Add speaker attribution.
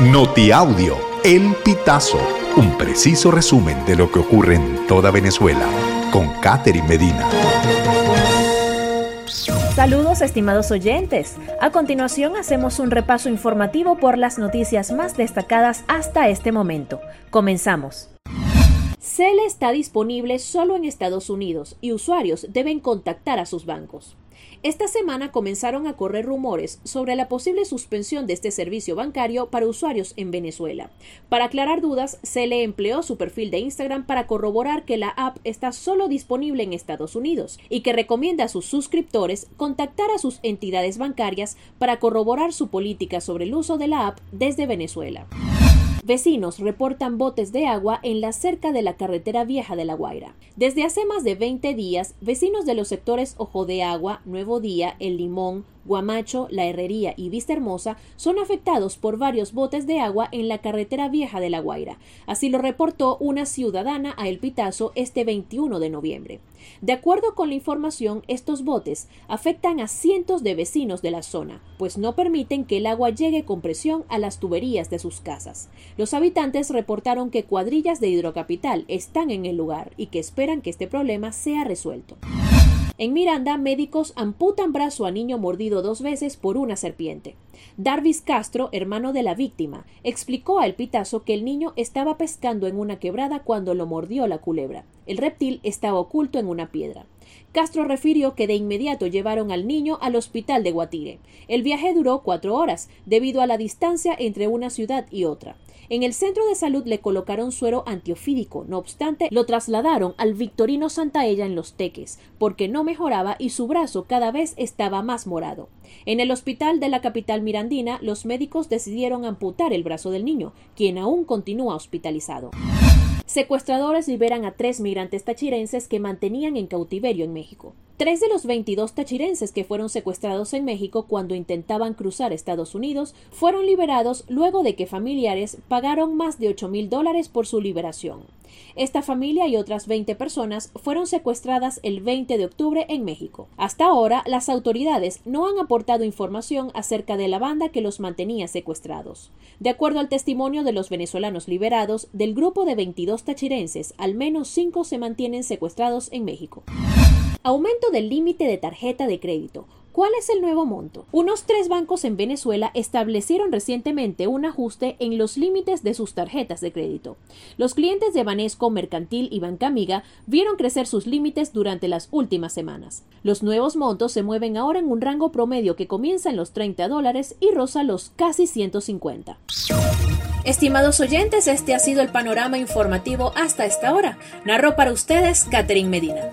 Speaker 1: Notiaudio, El Pitazo, un preciso resumen de lo que ocurre en toda Venezuela, con Catherine Medina.
Speaker 2: Saludos estimados oyentes. A continuación hacemos un repaso informativo por las noticias más destacadas hasta este momento. Comenzamos. CELE está disponible solo en Estados Unidos y usuarios deben contactar a sus bancos. Esta semana comenzaron a correr rumores sobre la posible suspensión de este servicio bancario para usuarios en Venezuela. Para aclarar dudas, se le empleó su perfil de Instagram para corroborar que la app está solo disponible en Estados Unidos y que recomienda a sus suscriptores contactar a sus entidades bancarias para corroborar su política sobre el uso de la app desde Venezuela. Vecinos reportan botes de agua en la cerca de la carretera vieja de La Guaira. Desde hace más de 20 días, vecinos de los sectores Ojo de Agua, Nuevo Día, El Limón, Guamacho, La Herrería y Vista Hermosa son afectados por varios botes de agua en la carretera vieja de La Guaira. Así lo reportó una ciudadana a El Pitazo este 21 de noviembre. De acuerdo con la información, estos botes afectan a cientos de vecinos de la zona, pues no permiten que el agua llegue con presión a las tuberías de sus casas. Los habitantes reportaron que cuadrillas de hidrocapital están en el lugar y que esperan que este problema sea resuelto. En Miranda, médicos amputan brazo a niño mordido dos veces por una serpiente. Darvis Castro, hermano de la víctima, explicó a El Pitazo que el niño estaba pescando en una quebrada cuando lo mordió la culebra. El reptil estaba oculto en una piedra. Castro refirió que de inmediato llevaron al niño al hospital de Guatire. El viaje duró cuatro horas, debido a la distancia entre una ciudad y otra. En el centro de salud le colocaron suero antiofídico, no obstante, lo trasladaron al Victorino Santaella en Los Teques, porque no mejoraba y su brazo cada vez estaba más morado. En el hospital de la capital mirandina, los médicos decidieron amputar el brazo del niño, quien aún continúa hospitalizado. Secuestradores liberan a tres migrantes tachirenses que mantenían en cautiverio en México. Tres de los 22 tachirenses que fueron secuestrados en México cuando intentaban cruzar Estados Unidos fueron liberados luego de que familiares pagaron más de 8 mil dólares por su liberación. Esta familia y otras 20 personas fueron secuestradas el 20 de octubre en México. Hasta ahora, las autoridades no han aportado información acerca de la banda que los mantenía secuestrados. De acuerdo al testimonio de los venezolanos liberados, del grupo de 22 tachirenses, al menos 5 se mantienen secuestrados en México. Aumento del límite de tarjeta de crédito. ¿Cuál es el nuevo monto? Unos tres bancos en Venezuela establecieron recientemente un ajuste en los límites de sus tarjetas de crédito. Los clientes de Banesco, Mercantil y Banca Amiga vieron crecer sus límites durante las últimas semanas. Los nuevos montos se mueven ahora en un rango promedio que comienza en los 30 dólares y roza los casi 150. Estimados oyentes, este ha sido el panorama informativo hasta esta hora. Narró para ustedes Catherine Medina.